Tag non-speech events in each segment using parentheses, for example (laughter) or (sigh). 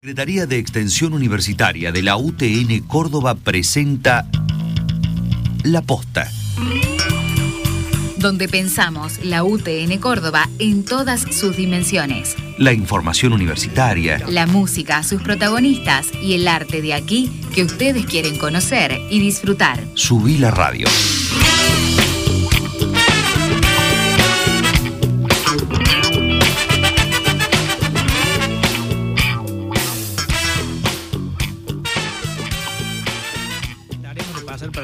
Secretaría de Extensión Universitaria de la UTN Córdoba presenta La Posta. Donde pensamos la UTN Córdoba en todas sus dimensiones. La información universitaria. La música, sus protagonistas y el arte de aquí que ustedes quieren conocer y disfrutar. Subí la radio.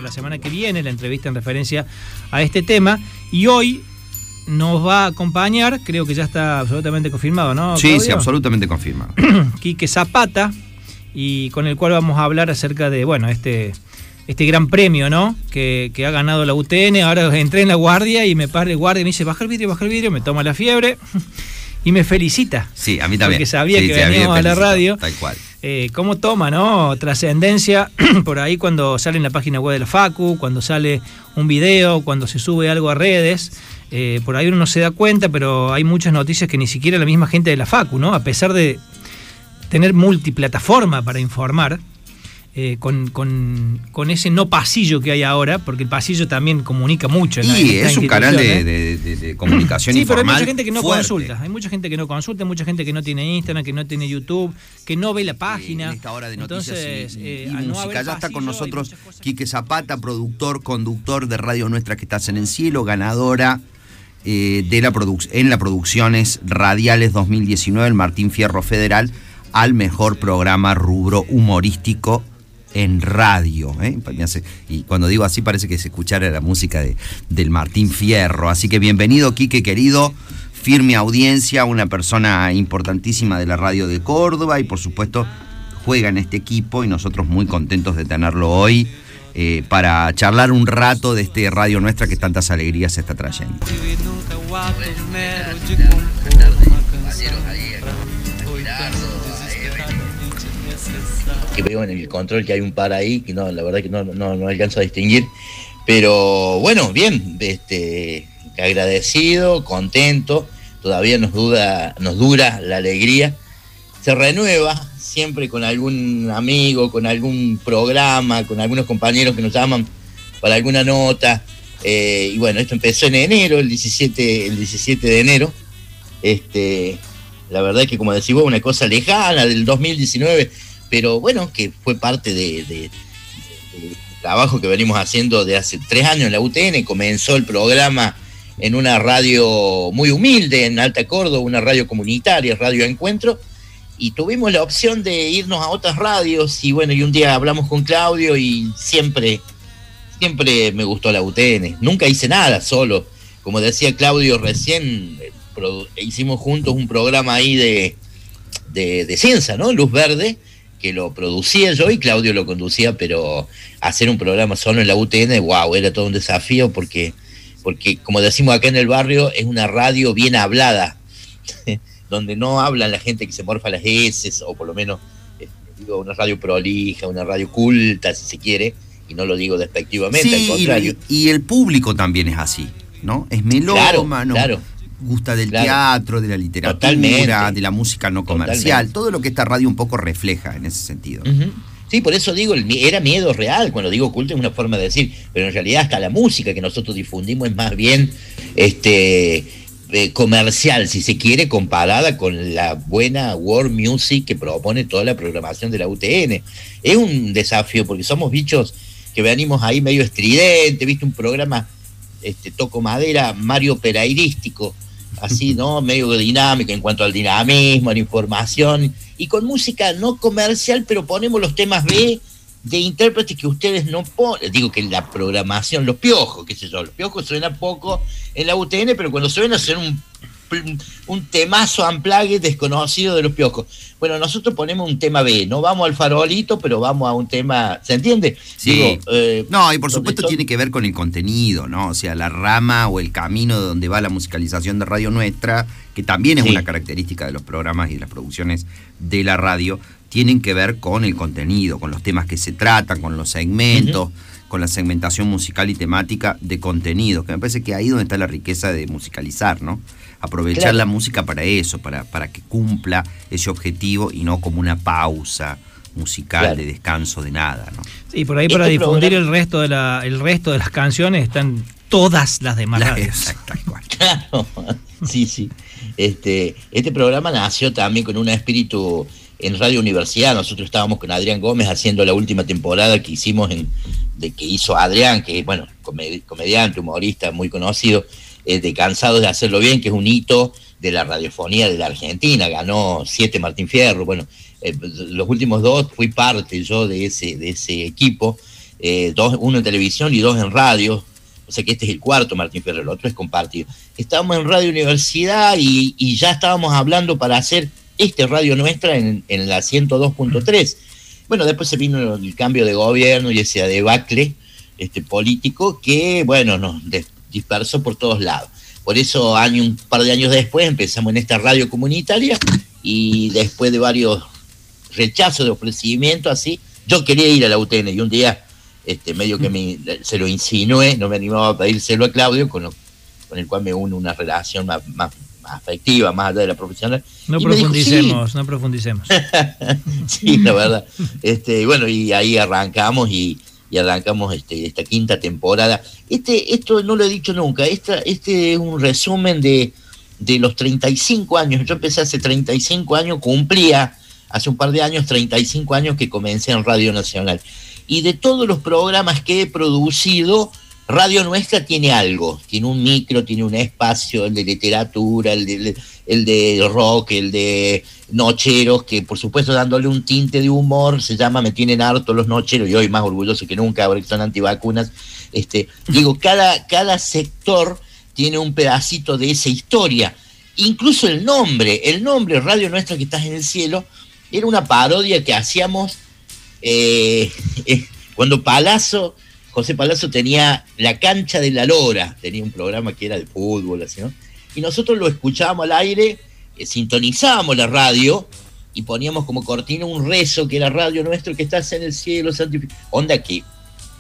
La semana que viene la entrevista en referencia a este tema. Y hoy nos va a acompañar, creo que ya está absolutamente confirmado, ¿no? Sí, sí, absolutamente confirmado. (clears throat) Quique Zapata, y con el cual vamos a hablar acerca de, bueno, este, este gran premio, ¿no? Que, que ha ganado la UTN. Ahora entré en la guardia y me para el guardia y me dice, baja el vidrio, baja el vidrio, me toma la fiebre (laughs) y me felicita. Sí, a mí también. Porque sabía Sí, que sí, veníamos a la radio. Tal cual. Eh, ¿Cómo toma, no? Trascendencia (clears throat) por ahí cuando sale en la página web de la Facu, cuando sale un video, cuando se sube algo a redes. eh, por ahí uno no se da cuenta, pero hay muchas noticias que ni siquiera la misma gente de la Facu, ¿no? A pesar de tener multiplataforma para informar, eh, con, con- con ese no pasillo que hay ahora, porque el pasillo también comunica mucho. en la- Y esta es un canal de, ¿eh? de- de- de comunicación Sí, pero hay mucha gente que no fuerte. consulta. Hay mucha gente que no consulta, mucha gente que no tiene Instagram, que no tiene YouTube, que no ve la página. En esta hora de noticias Entonces, y, y- eh, y al no música. ya está con nosotros Quique Zapata, productor, conductor de Radio Nuestra que estás en el cielo, ganadora eh, de la produc- en la Producciones Radiales 2019, el Martín Fierro Federal, al mejor programa rubro humorístico en radio. ¿eh? Y cuando digo así parece que se escuchara la música de, del Martín Fierro. Así que bienvenido, Quique querido. Firme audiencia, una persona importantísima de la radio de Córdoba y por supuesto juega en este equipo y nosotros muy contentos de tenerlo hoy eh, para charlar un rato de este radio nuestra que tantas alegrías está trayendo. Que veo en el control que hay un par ahí, que no, la verdad que no, no, no alcanzo a distinguir. Pero bueno, bien, este, agradecido, contento, todavía nos, duda, nos dura la alegría. Se renueva siempre con algún amigo, con algún programa, con algunos compañeros que nos llaman para alguna nota. Eh, y bueno, esto empezó en enero, el 17, el 17 de enero. Este, la verdad es que como decís vos, una cosa lejana del 2019, pero bueno, que fue parte de, trabajo que venimos haciendo de hace tres años en la UTN. Comenzó el programa en una radio muy humilde en Alta Córdoba, una radio comunitaria, Radio Encuentro, y tuvimos la opción de irnos a otras radios y bueno, y un día hablamos con Claudio y siempre, siempre me gustó la UTN. Nunca hice nada solo. Como decía Claudio recién, eh, hicimos juntos un programa ahí de, de, de ciencia, ¿no? Luz Verde, que lo producía yo y Claudio lo conducía, pero hacer un programa solo en la UTN, wow, era todo un desafío porque, porque como decimos acá en el barrio, es una radio bien hablada, (laughs) donde no hablan la gente que se morfa las heces, o por lo menos, eh, digo, una radio prolija, una radio culta, si se quiere, y no lo digo despectivamente, Sí, al contrario. y, y el público también es así, ¿no? Es Claro, melómano, claro. Gusta del Claro. teatro, de la literatura, Totalmente. de la música no comercial, Totalmente. todo lo que esta radio un poco refleja en ese sentido. Sí, por eso digo, era miedo real. Cuando digo culto es una forma de decir, pero en realidad hasta la música que nosotros difundimos es más bien este eh, comercial, si se quiere, comparada con la buena world music que propone toda la programación de la UTN. Es un desafío porque somos bichos que venimos ahí medio estridente, viste un programa, este, toco madera, Mario Perairístico, así, ¿no? (laughs) Medio dinámico en cuanto al dinamismo, a la información, y con música no comercial, pero ponemos los temas B de intérpretes que ustedes no ponen. Digo que la programación, los piojos, qué sé yo, los piojos suena poco en la UTN, pero cuando suena suena un, un temazo amplague desconocido de los piojos. Bueno, nosotros ponemos un tema B, no vamos al farolito, pero vamos a un tema, ¿se entiende? Sí. Digo, eh, No, y por supuesto son- tiene que ver con el contenido, ¿no? O sea, la rama o el camino de donde va la musicalización de Radio Nuestra, que también es Sí. una característica de los programas y de las producciones de la radio, tienen que ver con el contenido, con los temas que se tratan, con los segmentos, con la segmentación musical y temática de contenido, que me parece que ahí es donde está la riqueza de musicalizar, ¿no? Aprovechar la música para eso, para, para que cumpla ese objetivo y no como una pausa musical de descanso de nada, ¿no? Y por ahí para este difundir el resto de la, el resto de las canciones están todas las demás la, (laughs) Claro, sí, sí. Este, este programa nació también con un espíritu en Radio Universidad. Nosotros estábamos con Adrián Gómez haciendo la última temporada que hicimos en, de que hizo Adrián, que es bueno, comediante, humorista muy conocido, eh, de Cansados de Hacerlo Bien, que es un hito de la radiofonía de la Argentina, ganó siete Martín Fierro, bueno, eh, los últimos dos fui parte yo de ese, de ese equipo, eh, dos, uno en televisión y dos en radio, o sea que este es el cuarto Martín Fierro, el otro es compartido. Estábamos en Radio Universidad y, y ya estábamos hablando para hacer este radio nuestra en, en la 102.3. Bueno, después se vino el cambio de gobierno y ese debacle este, político que, bueno, nos dispersó por todos lados. Por eso, año, un par de años después, empezamos en esta radio comunitaria y después de varios rechazos de ofrecimiento, así, yo quería ir a la UTN y un día, este, medio que me, se lo insinué, no me animaba a pedírselo a Claudio, con, con el cual me une una relación más, más afectiva, más allá de la profesional. No profundicemos, no profundicemos. (laughs) sí, la verdad. Este, bueno, y ahí arrancamos y, y arrancamos este, esta quinta temporada. Este, esto no lo he dicho nunca, esta, este es un resumen de, de los 35 años. Yo empecé hace 35 años, cumplía hace un par de años, 35 años que comencé en Radio Nacional. Y de todos los programas que he producido, Radio Nuestra tiene algo, tiene un micro, tiene un espacio, el de literatura, el de, el de rock, el de nocheros, que por supuesto dándole un tinte de humor, se llama Me tienen harto los nocheros, y hoy más orgulloso que nunca, ahora que son antivacunas. Este, digo, cada, cada sector tiene un pedacito de esa historia. Incluso el nombre, el nombre Radio Nuestra que estás en el cielo, era una parodia que hacíamos eh, (laughs) eh, cuando Palazzo José Palazzo tenía la cancha de la Lora, tenía un programa que era de fútbol, así, ¿no? Y nosotros lo escuchábamos al aire, eh, sintonizábamos la radio y poníamos como cortina un rezo que era radio nuestro, que estás en el cielo, santificado. Onda que,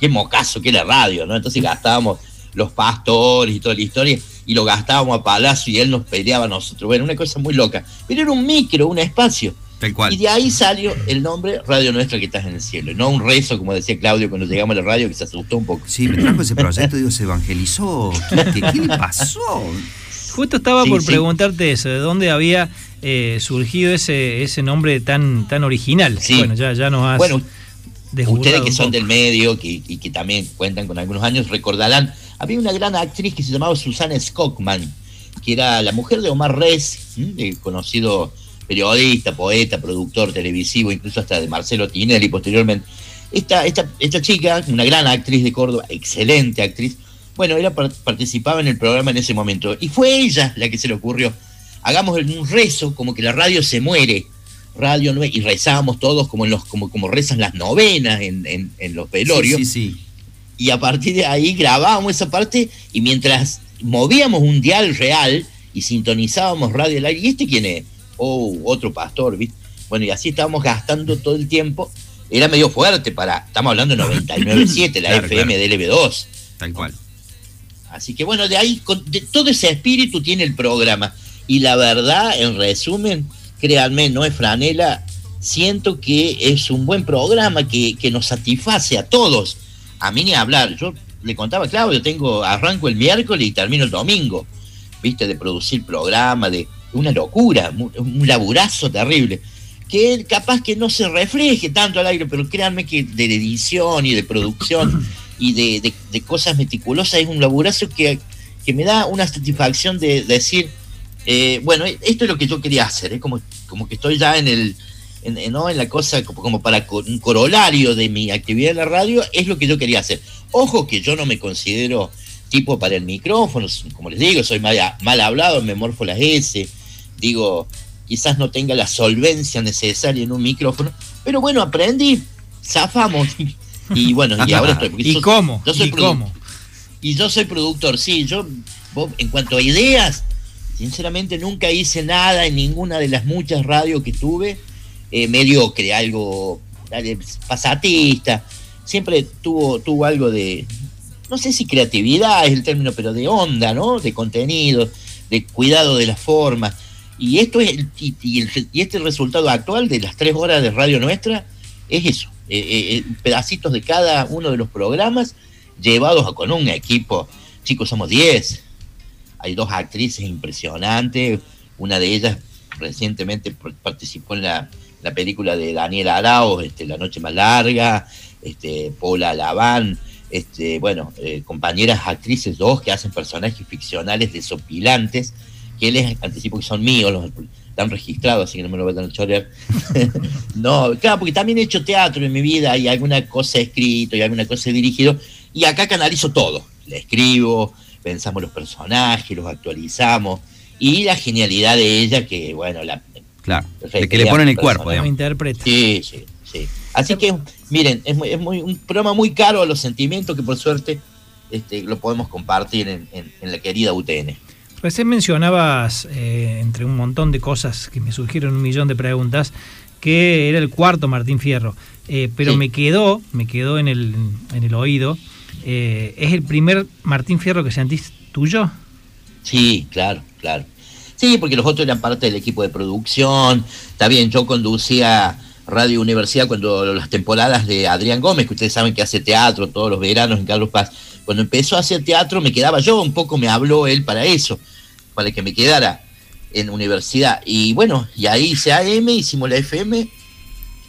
qué mocazo que era radio, ¿no? Entonces gastábamos los pastores y toda la historia, y lo gastábamos a Palazzo y él nos peleaba a nosotros. Bueno, una cosa muy loca. Pero era un micro, un espacio. Y de ahí salió el nombre Radio Nuestra que estás en el cielo. No un rezo, como decía Claudio cuando llegamos a la radio, que se asustó un poco. Sí, me trajo ese proyecto, digo, se evangelizó. ¿Qué, le pasó? Justo estaba por preguntarte eso, ¿de dónde había eh, surgido ese, ese nombre tan, tan original? Bueno, ya, ya nos has Bueno, ustedes que son del medio que, y que también cuentan con algunos años, recordarán, había una gran actriz que se llamaba Susana Skockman, que era la mujer de Omar Rez, conocido periodista, poeta, productor televisivo, incluso hasta de Marcelo Tinelli posteriormente. Esta, esta, esta chica, una gran actriz de Córdoba, excelente actriz, bueno, ella participaba en el programa en ese momento. Y fue ella la que se le ocurrió. Hagamos un rezo, como que la radio se muere. Radio y rezábamos todos como, en los, como, como rezan las novenas en, en, los velorios. Sí, sí, Y a partir de ahí grabábamos esa parte y mientras movíamos un dial real y sintonizábamos radio al aire, ¿y este quién es? Oh, otro pastor, ¿viste? Bueno, y así estábamos gastando todo el tiempo. Era medio fuerte para, estamos hablando de 99.7, la FM del LB2. Tal cual. Así que bueno, de ahí, de todo ese espíritu tiene el programa. Y la verdad, en resumen, créanme, no es franela, siento que es un buen programa que, que nos satisface a todos. A mí ni hablar, yo le contaba a Claudio, tengo, arranco el miércoles y termino el domingo, viste, de producir programa, de, una locura, un laburazo terrible, que capaz que no se refleje tanto al aire, pero créanme que de edición y de producción y de, cosas meticulosas es un laburazo que, que, me da una satisfacción de, decir, eh, bueno, esto es lo que yo quería hacer, es como, como que estoy ya en el... En, ¿no? en la cosa como, como para un corolario de mi actividad en la radio, es lo que yo quería hacer. Ojo que yo no me considero tipo para el micrófono, como les digo, soy mal, mal hablado, me morfo las S, digo, quizás no tenga la solvencia necesaria en un micrófono, pero bueno, aprendí, zafamos. Y bueno, y ahora estoy. ¿Y cómo? Yo soy ¿Y cómo? Y yo soy productor, sí, yo, en cuanto a ideas, sinceramente nunca hice nada en ninguna de las muchas radios que tuve, eh, mediocre, algo pasatista. siempre tuvo, tuvo algo de, no sé si creatividad es el término, pero de onda, ¿no? De contenido, de cuidado de la forma. Y esto es el, y, este resultado actual de las tres horas de radio nuestra es eso, eh, eh, eh, pedacitos de cada uno de los programas llevados con un equipo. Chicos, somos 10. Hay dos actrices impresionantes. Una de ellas recientemente participó en la, película de Daniel Arao, este, La Noche Más Larga, este, Paula Laván, este, bueno, compañeras actrices, dos que hacen personajes ficcionales desopilantes, que les anticipo que son míos, los, están registrados, así que no me lo voy a chorear. (laughs) no, claro, porque también he hecho teatro en mi vida y alguna cosa escrito y alguna cosa he dirigido, y acá canalizo todo. Le escribo, pensamos los personajes, los actualizamos, y la genialidad de ella, que bueno, la. Claro, de que le ponen el cuerpo, digamos. interpreta. Sí, sí, sí. Así que, miren, es, es muy, un programa muy caro a los sentimientos que por suerte este, lo podemos compartir en, en la querida UTN. Recién mencionabas, eh, entre un montón de cosas que me surgieron un millón de preguntas, que era el cuarto Martín Fierro. Eh, pero me quedó, me quedó en el, en el oído. Eh, ¿Es el primer Martín Fierro que sentís tuyo? Sí, claro, claro. Sí, porque los otros eran parte del equipo de producción. Está bien, yo conducía Radio Universidad cuando las temporadas de Adrián Gómez, que ustedes saben que hace teatro todos los veranos en Carlos Paz. Cuando empezó a hacer teatro me quedaba yo, un poco me habló él para eso para que me quedara en universidad. Y bueno, y ahí hice AM, hicimos la FM,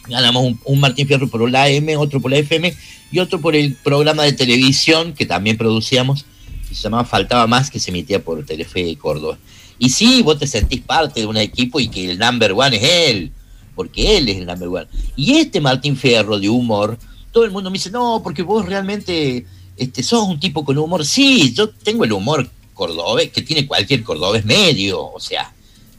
ganamos un, Martín Fierro por la AM, otro por la FM y otro por el programa de televisión que también producíamos, que se llamaba Faltaba Más, que se emitía por Telefe de Córdoba. Y sí, vos te sentís parte de un equipo y que el number one es él, porque él es el number one. Y este Martín Fierro de humor, todo el mundo me dice, no, porque vos realmente este, sos un tipo con humor. Sí, yo tengo el humor cordobés, que tiene cualquier cordobés medio, o sea,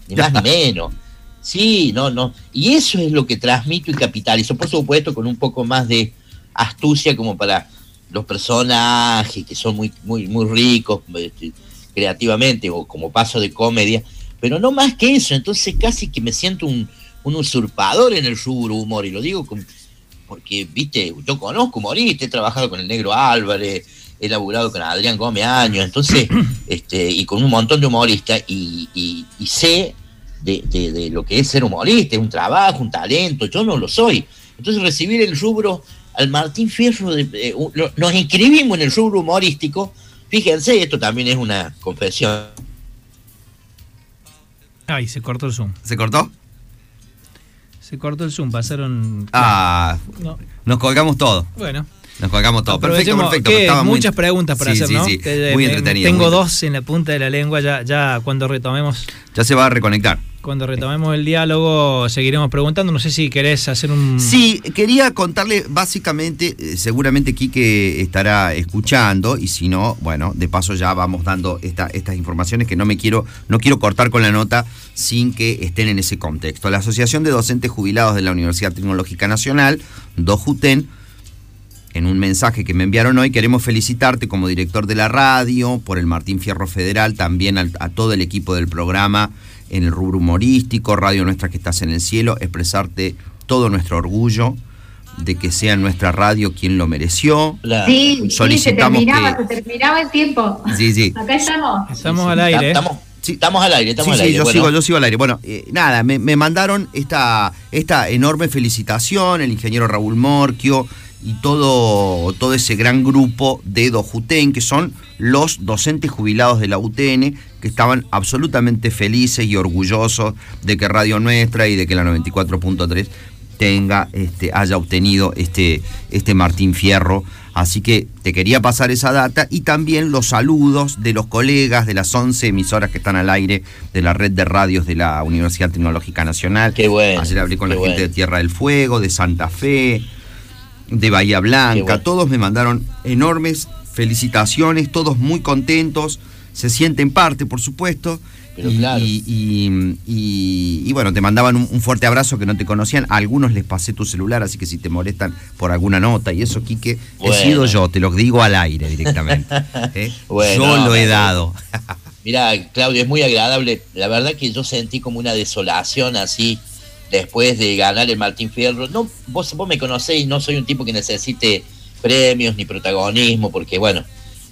ni más ni (laughs) menos. Sí, no, no. Y eso es lo que transmito y capitalizo, por supuesto, con un poco más de astucia como para los personajes que son muy, muy, muy ricos este, creativamente o como paso de comedia, pero no más que eso. Entonces casi que me siento un, usurpador en el rubro humor y lo digo porque, viste, yo conozco humoristas, he trabajado con el negro Álvarez, he laburado con Adrián Gómez años, entonces, (clears throat) este, y con un montón de humoristas, y, sé de, lo que es ser humorista, es un trabajo, un talento, yo no lo soy. Entonces recibir el rubro al Martín Fierro, nos inscribimos en el rubro humorístico, fíjense, esto también es una confesión. Ay, se cortó el Zoom. ¿Se cortó? Se cortó el Zoom, pasaron... Ah, nos colgamos todo. Bueno. Nos colgamos todo. Perfecto, perfecto. Estaba muchas preguntas para hacer, ¿no? Sí, muy entretenido. Tengo dos en la punta de la lengua, ya, ya cuando retomemos. Ya se va a reconectar. Cuando retomemos el diálogo seguiremos preguntando. No sé si querés hacer un. Sí, quería contarle básicamente, eh, seguramente Quique estará escuchando, y si no, bueno, de paso ya vamos dando esta, estas informaciones que no me quiero, no quiero cortar con la nota sin que estén en ese contexto. La Asociación de Docentes Jubilados de la Universidad Tecnológica Nacional, DOJUTEN, en un mensaje que me enviaron hoy, queremos felicitarte como director de la radio, por el Martín Fierro Federal, también a, todo el equipo del programa en el rubro humorístico, Radio Nuestra que estás en el cielo, expresarte todo nuestro orgullo de que sea nuestra radio quien lo mereció. Sí, Solicitamos sí, se terminaba, se terminaba el tiempo. Sí, sí. Acá estamos. Estamos al aire. Estamos, sí, estamos al aire, estamos al aire. Sí, yo, sigo, yo sigo al aire. Bueno, eh, nada, me, me, mandaron esta, esta enorme felicitación, el ingeniero Raúl Morquio, y todo, todo ese gran grupo de Dojuten, que son los docentes jubilados de la UTN, que estaban absolutamente felices y orgullosos de que Radio Nuestra y de que la 94.3 tenga, este, haya obtenido este, este Martín Fierro. Así que te quería pasar esa data y también los saludos de los colegas de las 11 emisoras que están al aire de la red de radios de la Universidad Tecnológica Nacional. Qué bueno. Ayer hablé con la gente de Tierra del Fuego, de Santa Fe, de Bahía Blanca, todos me mandaron enormes felicitaciones, todos muy contentos, se sienten parte, por supuesto. y, bueno, te mandaban un, fuerte abrazo que no te conocían. A algunos les pasé tu celular, así que si te molestan por alguna nota y eso, Quique, he sido yo, te lo digo al aire directamente. ¿eh? (laughs) yo lo he dado. Mira, Claudio, es muy agradable. La verdad que yo sentí como una desolación así después de ganar el Martín Fierro. No, vos, vos me conocéis, no soy un tipo que necesite premios ni protagonismo, porque bueno,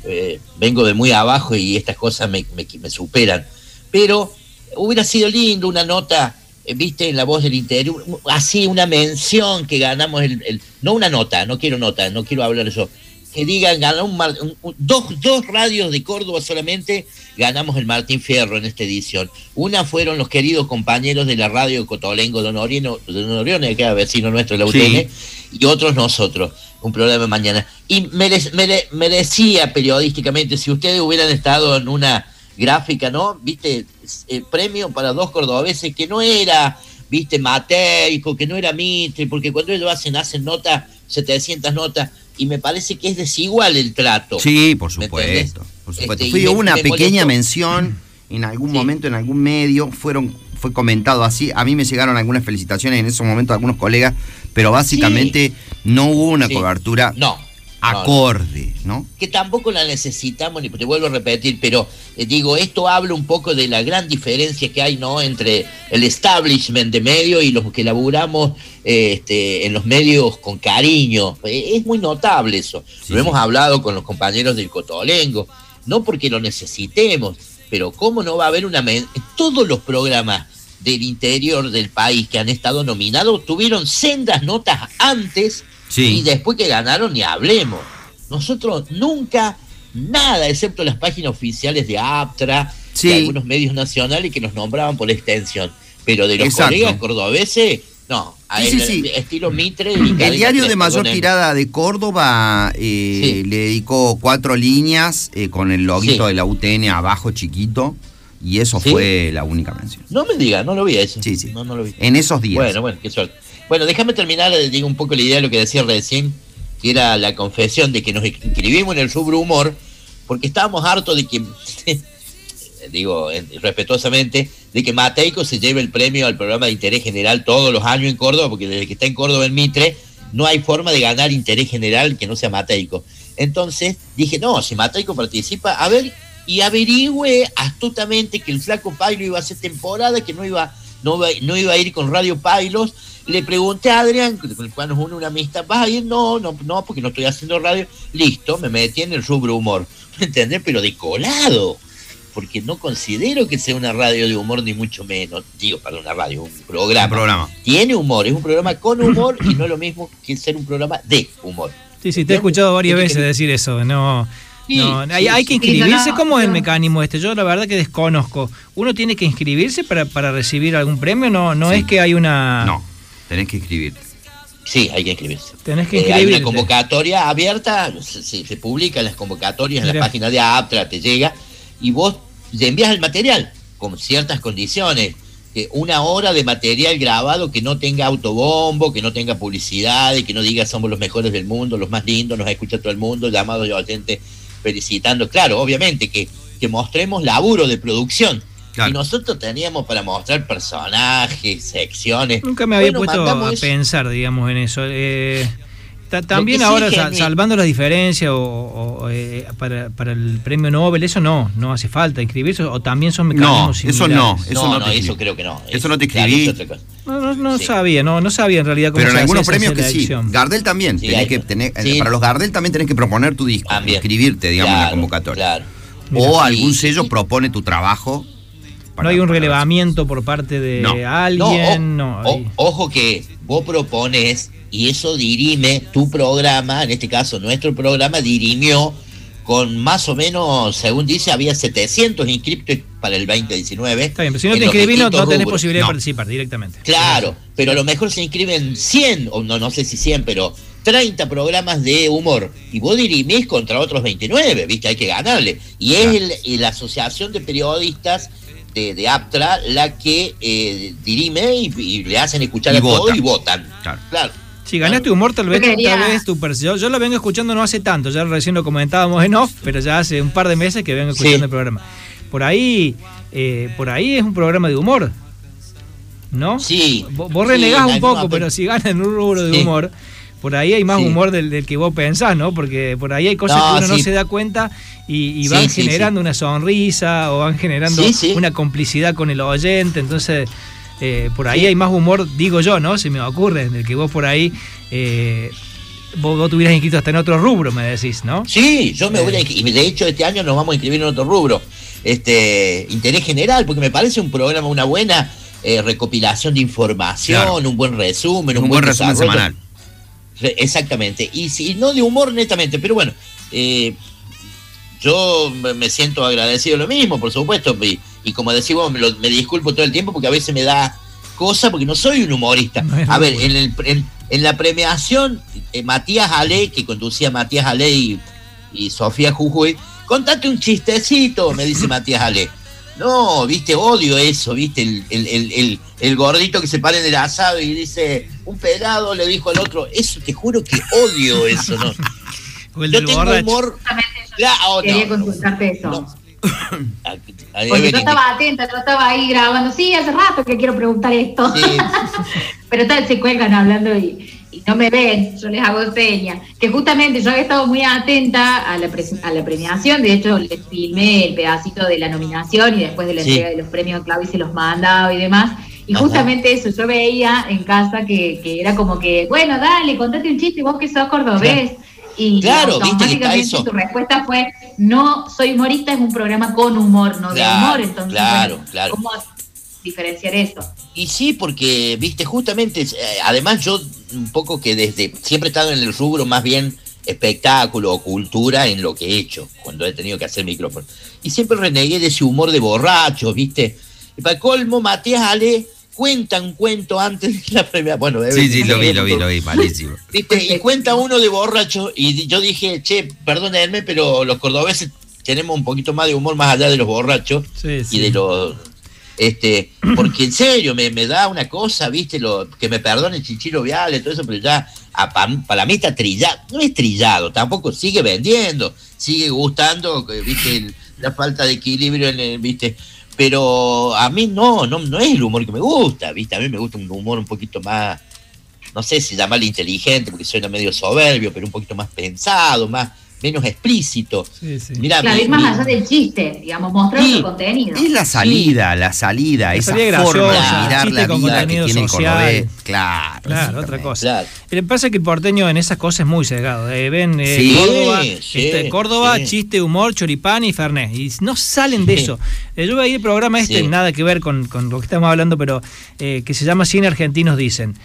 eh, vengo de muy abajo y estas cosas me, me, superan. Pero hubiera sido lindo una nota, eh, viste, en la voz del interior, así una mención que ganamos, el, no una nota, no quiero nota, no quiero hablar eso, que digan, ganó un, dos, dos radios de Córdoba solamente ganamos el Martín Fierro en esta edición. Una fueron los queridos compañeros de la radio Cotolengo, Don Orione, Don Orione, que era vecino nuestro de la UTN, y otros nosotros, un programa mañana. Y merecía periodísticamente, si ustedes hubieran estado en una gráfica, ¿no? Viste, eh, premio para dos cordobeses que no era, viste, mateico, que no era Mitre, porque cuando ellos hacen, hacen notas, 700 notas, y me parece que es desigual el trato. Sí, por supuesto. Por supuesto. Este, Fui una pequeña mención en algún momento, en algún medio, fueron fue comentado así. A mí me llegaron algunas felicitaciones en esos momentos de algunos colegas, pero básicamente no hubo una cobertura. No, acorde, ¿no? Que tampoco la necesitamos, ni te vuelvo a repetir, pero eh, digo, esto habla un poco de la gran diferencia que hay, ¿no? Entre el establishment de medios y los que laburamos este, en los medios con cariño. Eh, es muy notable eso. lo hemos hablado con los compañeros del Cotolengo, no porque lo necesitemos, pero cómo no va a haber una... Todos los programas del interior del país que han estado nominados tuvieron sendas notas antes y después que ganaron, ni hablemos. Nosotros nunca, nada, excepto las páginas oficiales de APTRA y algunos medios nacionales que nos nombraban por extensión. Pero de los colegas cordobeses, no, a estilo Mitre. El diario de mayor tirada de Córdoba eh, le dedicó cuatro líneas eh, con el loguito de la UTN abajo chiquito. Y eso fue la única mención. No me diga, no lo vi eso. Sí, sí. No, no lo vi. En esos días. Bueno, bueno, qué suerte. Bueno, déjame terminar, eh, digo un poco la idea de lo que decía recién, que era la confesión de que nos inscribimos en el subhumor, porque estábamos hartos de que, (laughs) digo respetuosamente, de que Mateico se lleve el premio al programa de interés general todos los años en Córdoba, porque desde que está en Córdoba en Mitre, no hay forma de ganar interés general que no sea Mateico. Entonces dije, no, si Mateico participa, a ver, y averigüe astutamente que el flaco Pailo iba a hacer temporada, que no iba, no, no iba a ir con Radio Pailos, le pregunté a Adrián, con el cual nos une una amistad, ¿vas a ir? No, no, no, porque no estoy haciendo radio. Listo, me metí en el rubro humor. ¿Me (laughs) entendés? Pero de colado. Porque no considero que sea una radio de humor, ni mucho menos. Digo, para una radio, un programa. programa. Tiene humor, es un programa con humor y no es lo mismo que ser un programa de humor. Sí, sí, te he escuchado varias veces decir eso. No. no, hay, que inscribirse. ¿Cómo es el mecanismo este? Yo la verdad que desconozco. ¿Uno tiene que inscribirse para, para recibir algún premio? No, no es que hay una. No Tenés que inscribirte. Sí, hay que inscribirse. Tenés que inscribirte. Eh, hay una convocatoria abierta, se, se, publica las convocatorias en la página de APTRA, te llega, y vos le envías el material con ciertas condiciones. una hora de material grabado que no tenga autobombo, que no tenga publicidad, y que no diga somos los mejores del mundo, los más lindos, nos escucha todo el mundo, llamados de gente felicitando. Claro, obviamente que, que mostremos laburo de producción y nosotros teníamos para mostrar personajes, secciones. Nunca me había puesto a pensar, digamos, en eso. Eh, también ahora, salvando la diferencia o, eh, para, el premio Nobel, eso no, no hace falta inscribirse, o también son mecanismos no, Eso no, eso no, eso creo que no. Eso no te escribí. no, no, sabía, no, no sabía en realidad cómo Pero en algunos premios que sí. Gardel también. tenés que tener, Para los Gardel también tenés que proponer tu disco, inscribirte, digamos, en la convocatoria. O algún sello propone tu trabajo no hay un relevamiento por parte de alguien. No, ojo que vos propones y eso dirime tu programa, en este caso nuestro programa dirimió con más o menos, según dice, había 700 inscriptos para el 2019. Está bien, pero si no te inscribís no, tenés posibilidad de participar directamente. Claro, pero a lo mejor se inscriben 100, o no, no sé si 100, pero 30 programas de humor. Y vos dirimís contra otros 29, ¿viste? Hay que ganarle. Y es la Asociación de Periodistas de, Aptra la que eh, dirime y, le hacen escuchar a todo y votan. Claro. Si ganaste humor, tal vez, tal vez tu yo, yo lo vengo escuchando no hace tanto, ya recién lo comentábamos en off, pero ya hace un par de meses que vengo escuchando el programa. Por ahí, eh, por ahí es un programa de humor, ¿no? Sí. Vos, renegás un poco, pero si ganas en un rubro de humor, por ahí hay más humor del, que vos pensás, ¿no? Porque por ahí hay cosas que uno no se da cuenta y, van generando una sonrisa o van generando una complicidad con el oyente. Entonces, eh, por ahí hay más humor, digo yo, ¿no? Se me ocurre, del que vos por ahí. Eh, vos, tuvieras inscrito hasta en otro rubro, me decís, ¿no? Sí, yo me voy a y de hecho este año nos vamos a inscribir en otro rubro. Este, interés general, porque me parece un programa, una buena eh, recopilación de información, un buen resumen, un, buen, resumen semanal. Exactamente, y, y, no de humor netamente, pero bueno, eh, yo me siento agradecido lo mismo, por supuesto, y, como decimos, me, me, disculpo todo el tiempo porque a veces me da cosa porque no soy un humorista. a ver, en, el, en, la premiación, eh, Matías Ale, que conducía Matías Ale y, y Sofía Jujuy, contate un chistecito, me dice Matías Ale. No, viste, odio eso, viste, el, gordito que se para en el asado y dice, un pelado le dijo al otro, eso te juro que odio eso, ¿no? (laughs) yo tengo humor... Oh, quería consultarte eso. (coughs) Porque yo estaba atenta, yo estaba ahí grabando, sí, hace rato que quiero preguntar esto. (laughs) Pero tal, se cuelgan hablando y, no me ven, yo les hago señas. Que justamente yo había estado muy atenta a la, a la premiación, de hecho les filmé el pedacito de la nominación y después de la entrega de los premios Claudio se los mandaba y demás. Y justamente eso, yo veía en casa que, que, era como que, bueno, dale, contate un chiste, vos que sos cordobés. Y claro, automáticamente su respuesta fue, no soy humorista, es un programa con humor, no de humor. Entonces, claro, claro. ¿cómo diferenciar eso? Y sí, porque, viste, justamente, eh, además yo un poco que desde, siempre he estado en el rubro más bien espectáculo o cultura en lo que he hecho, cuando he tenido que hacer micrófono. Y siempre renegué de ese humor de borracho, viste. Y para colmo, Matías Ale cuenta un cuento antes de la premia. Bueno, sí, sí, lo vi, lo vi, lo vi, malísimo. (laughs) ¿Viste? Y cuenta uno de borracho y yo dije, che, perdónenme, pero los cordobeses tenemos un poquito más de humor más allá de los borrachos y de los este, (clears throat) porque en serio, me, me, da una cosa, viste, lo, que me perdone Chichiro Viale, todo eso, pero ya para mí está trillado, no es trillado, tampoco sigue vendiendo, sigue gustando, viste, la falta de equilibrio en el, viste, pero a mí no, no, no es el humor que me gusta, viste, a mí me gusta un humor un poquito más, no sé si llamarle inteligente, porque suena medio soberbio, pero un poquito más pensado, más menos explícito. Sí, sí. claro, es más allá del chiste, digamos, mostrar su contenido. Es la salida, la salida, esa forma de mirar la vida que tiene el Claro, claro otra cosa. Le pasa que el porteño en esas cosas es muy cegado. Eh, ven eh, Córdoba, este, Córdoba chiste, humor, choripán y fernet. Y no salen de eso. Eh, yo voy a ir al programa este, nada que ver con, con, lo que estamos hablando, pero que se llama Cine Argentinos Dicen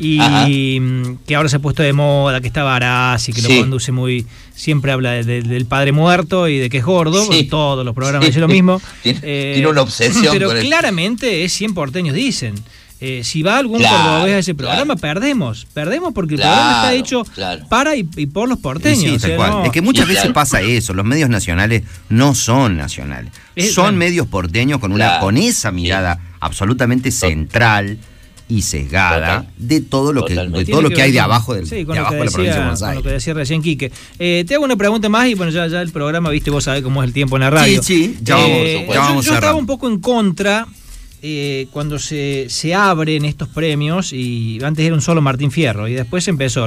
y mm, que ahora se ha puesto de moda, que está Barás y que lo conduce muy, siempre habla del padre muerto y de que es gordo, todos los programas dicen lo mismo. (laughs) tiene, eh, una obsesión. (laughs) Pero claramente es 100 porteños, dicen. Eh, si va algún cordobés a ese programa, perdemos. Perdemos porque el programa está hecho para y, por los porteños. Es que muchas veces pasa eso. Los medios nacionales no son nacionales. son medios porteños con, una, con esa mirada absolutamente central y sesgada de todo lo que todo lo que, hay de abajo del de abajo de la provincia de Buenos Aires. Con lo que decía recién Quique. Eh, te hago una pregunta más y bueno, ya, ya el programa, viste, vos sabés cómo es el tiempo en la radio. Sí, sí, ya eh, vamos, yo, yo estaba un poco en contra eh, cuando se, se, abren estos premios, y antes era un solo Martín Fierro, y después empezó,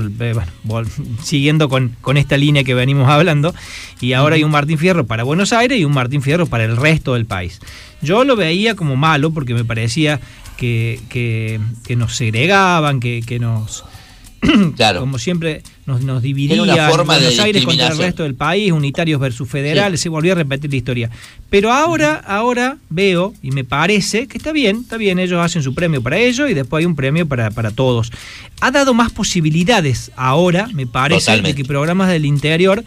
bueno, (laughs) siguiendo con, con, esta línea que venimos hablando, y ahora hay un Martín Fierro para Buenos Aires y un Martín Fierro para el resto del país. Yo lo veía como malo porque me parecía que, que, nos segregaban, que, que nos... (clears throat) Claro. Como siempre nos, nos dividía una forma Buenos Aires contra el resto del país, unitarios versus federales, se volvió a repetir la historia. Pero ahora, ahora veo y me parece que está bien, está bien, ellos hacen su premio para ellos y después hay un premio para, para todos. Ha dado más posibilidades ahora, me parece, de que programas del interior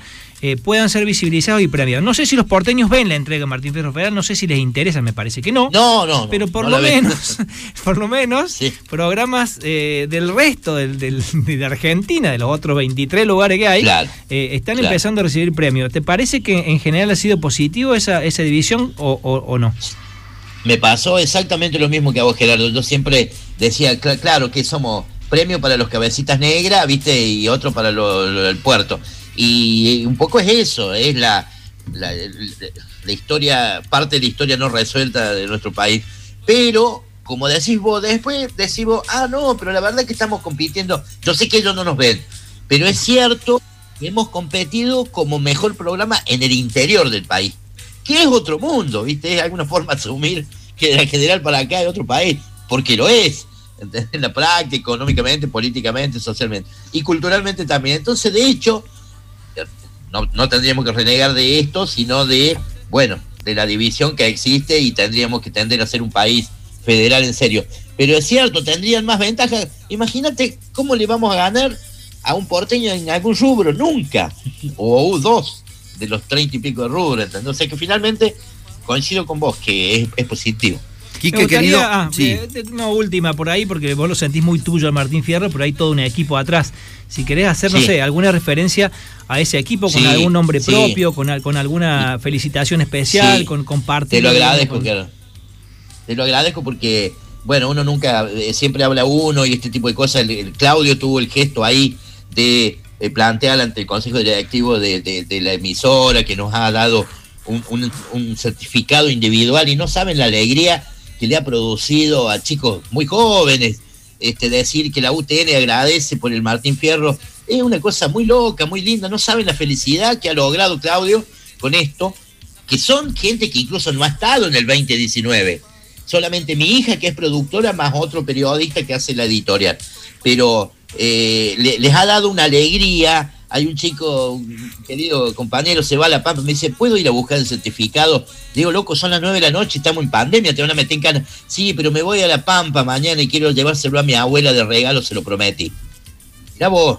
eh, puedan ser visibilizados y premiados. No sé si los porteños ven la entrega de Martín Fierro Federal, no sé si les interesa, me parece que no. No, no. Pero (laughs) por lo menos, por lo menos, programas eh, del resto del, de Argentina, de los otros 23 lugares que hay, eh, están empezando a recibir premios. ¿Te parece que en general ha sido positivo esa, esa división o, no? Me pasó exactamente lo mismo que a vos, Gerardo. Yo siempre decía, claro, que somos premio para los cabecitas negras, ¿viste? Y otro para el puerto. Y un poco es eso, es la, la, historia, parte de la historia no resuelta de nuestro país. Pero, como decís vos, después decimos, ah, no, pero la verdad es que estamos compitiendo. Yo sé que ellos no nos ven, pero es cierto que hemos competido como mejor programa en el interior del país, que es otro mundo, ¿viste? Es alguna forma de asumir que de la general para acá es otro país, porque lo es. en la práctica, económicamente, políticamente, socialmente y culturalmente también. Entonces, de hecho, no, no tendríamos que renegar de esto, sino de, bueno, de la división que existe y tendríamos que tender a ser un país federal en serio. Pero es cierto, tendrían más ventajas. Imagínate cómo le vamos a ganar a un porteño en algún rubro, nunca. O dos de los treinta y pico de rubros. Entonces, que finalmente coincido con vos que es, positivo. Quique, querido. Ah, sí. Eh, no, última por ahí, porque vos lo sentís muy tuyo, Martín Fierro, pero hay todo un equipo atrás. Si querés hacer, no sé, alguna referencia a ese equipo con algún nombre propio, con, con alguna felicitación especial, con compartir. Te lo agradezco. Te lo agradezco porque, bueno, uno nunca, eh, siempre habla uno y este tipo de cosas. El, Claudio tuvo el gesto ahí de plantear ante el Consejo Directivo de, la emisora que nos ha dado un, certificado individual y no saben la alegría que le ha producido a chicos muy jóvenes. Este, decir que la UTN agradece por el Martín Fierro es una cosa muy loca, muy linda. No saben la felicidad que ha logrado Claudio con esto, que son gente que incluso no ha estado en el 2019. Solamente mi hija, que es productora, más otro periodista que hace la editorial. Pero eh, les ha dado una alegría. Hay un chico, querido compañero, se va a la Pampa, me dice, ¿puedo ir a buscar el certificado? Digo, loco, son las nueve de la noche, estamos en pandemia, te van a meter en cana. Sí, pero me voy a la Pampa mañana y quiero llevárselo a mi abuela de regalo, se lo prometí. Mira vos.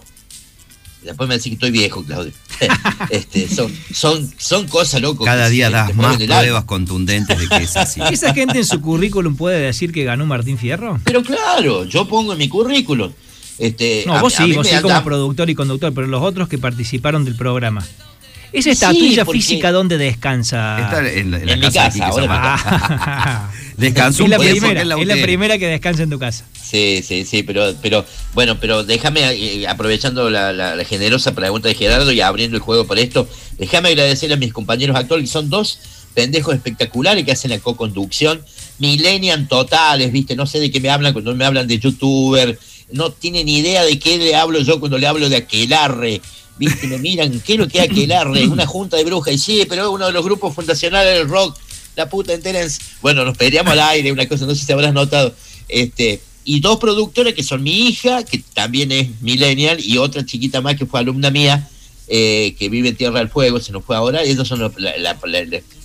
Después me decís que estoy viejo, Claudio. (laughs) este, son, son, son cosas, loco. Cada día das más pruebas contundentes de que es así. (laughs) ¿Esa gente en su currículum puede decir que ganó Martín Fierro? Pero claro, yo pongo en mi currículum este, no, vos sí, vos sí como productor y conductor, pero los otros que participaron del programa. ¿Esa estatuilla física dónde descansa? Está en, mi casa, ahora (laughs) (laughs) Descansó es la, primera, es la, primera que descansa en tu casa. Sí, sí, sí, pero, pero bueno, pero déjame, eh, aprovechando la, generosa pregunta de Gerardo y abriendo el juego por esto, déjame agradecer a mis compañeros actuales, que son dos pendejos espectaculares que hacen la co-conducción, millennial totales, viste, no sé de qué me hablan cuando me hablan de youtuber, no tienen idea de qué le hablo yo cuando le hablo de aquelarre. ¿Viste? Me miran, ¿qué es lo que es aquelarre? Una junta de brujas. Y sí, pero es uno de los grupos fundacionales del rock, la puta entera. Bueno, nos peleamos al aire, una cosa, no sé si habrás notado. Este, y dos productoras que son mi hija, que también es millennial, y otra chiquita más que fue alumna mía, eh, que vive en Tierra del Fuego, se nos fue ahora. Ellos son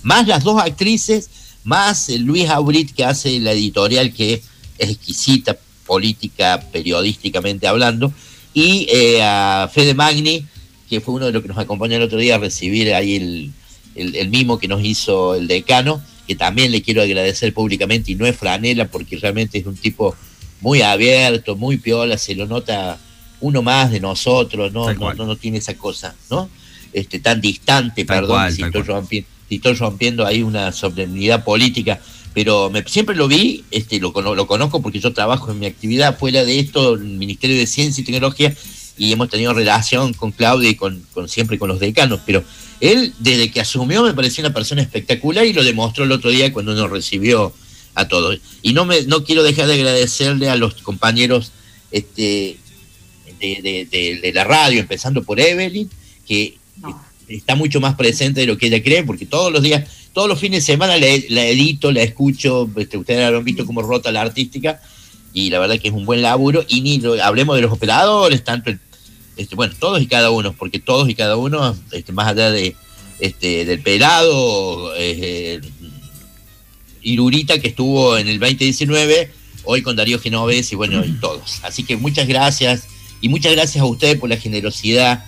más las dos actrices, más Luis Aurit, que hace la editorial, que es exquisita, política, periodísticamente hablando, y eh, a Fede Magni, que fue uno de los que nos acompañó el otro día a recibir ahí el, el, mimo que nos hizo el decano, que también le quiero agradecer públicamente, y no es franela, porque realmente es un tipo muy abierto, muy piola, se lo nota uno más de nosotros, no, no, no, tiene esa cosa, ¿no? Este, tan distante, perdón, si, estoy rompiendo, si estoy rompiendo ahí una solemnidad política, pero me, siempre lo vi, este, lo, lo conozco porque yo trabajo en mi actividad fuera de esto, en el Ministerio de Ciencia y Tecnología, y hemos tenido relación con Claudia y con, siempre con los decanos, pero él desde que asumió me pareció una persona espectacular y lo demostró el otro día cuando nos recibió a todos. Y no me no quiero dejar de agradecerle a los compañeros este, de, de la radio, empezando por Evelyn, que está mucho más presente de lo que ella cree, porque todos los días todos los fines de semana la, edito, la escucho, este, ustedes habrán visto cómo rota la artística, y la verdad que es un buen laburo, y ni hablemos de los operadores, tanto este, bueno, todos y cada uno, porque todos y cada uno, este, más allá de este, del pelado, eh, Irurita que estuvo en el 2019, hoy con Darío Genovés y bueno, y todos. Así que muchas gracias, y muchas gracias a ustedes por la generosidad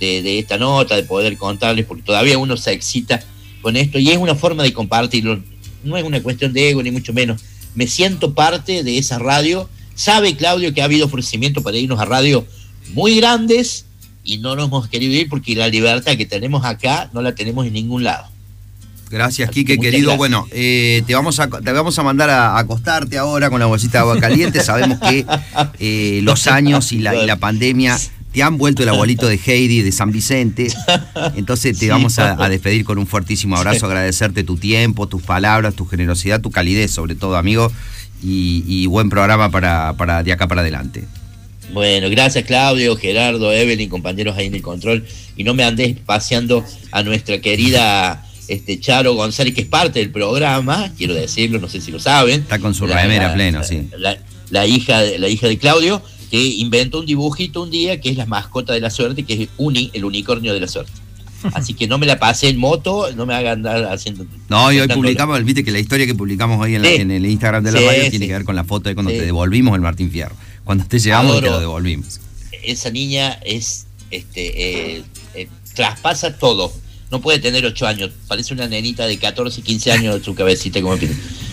de, de esta nota, de poder contarles, porque todavía uno se excita con esto y es una forma de compartirlo. No es una cuestión de ego, ni mucho menos. Me siento parte de esa radio. Sabe Claudio que ha habido ofrecimientos para irnos a radio muy grandes y no nos hemos querido ir porque la libertad que tenemos acá no la tenemos en ningún lado. Gracias, Quique, querido. Bueno, eh, te, vamos a, te vamos a mandar a, acostarte ahora con la bolsita de agua caliente. Sabemos que eh, los años y la, y la (laughs) pandemia te han vuelto el abuelito de Heidi de San Vicente. (laughs) Entonces te vamos a, despedir con un fuertísimo abrazo, agradecerte tu tiempo, tus palabras, tu generosidad, tu calidez, sobre todo, amigo. Y, buen programa para, para de acá para adelante. Bueno, gracias Claudio, Gerardo, Evelyn, compañeros ahí en el control. Y no me andés paseando a nuestra querida este Charo González, que es parte del programa, quiero decirlo, no sé si lo saben. Está con su remera pleno, sí la hija, de, la hija de Claudio, que inventó un dibujito un día que es la mascota de la suerte, que es Uni, el unicornio de la suerte. Así que no me la pasé en moto, no me haga andar haciendo. No, y hoy publicamos, viste que la historia que publicamos hoy en, el Instagram de la radio tiene que ver con la foto de cuando te devolvimos el Martín Fierro. Cuando te llegamos y te lo devolvimos. Esa niña es, este, eh, eh, traspasa todo. No puede tener 8 años, parece una nenita de 14, 15 años su cabecita como.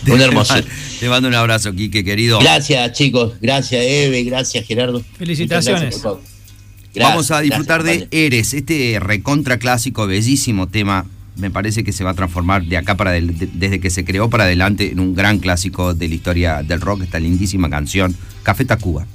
Un hermoso. Te mando un abrazo, Quique, querido. Gracias, chicos. Gracias, Eve. Gracias, Gerardo. Felicitaciones. Vamos a disfrutar de Eres, este recontra clásico, bellísimo tema. Me parece que se va a transformar de acá para desde que se creó para adelante en un gran clásico de la historia del rock, esta lindísima canción, Café Tacuba.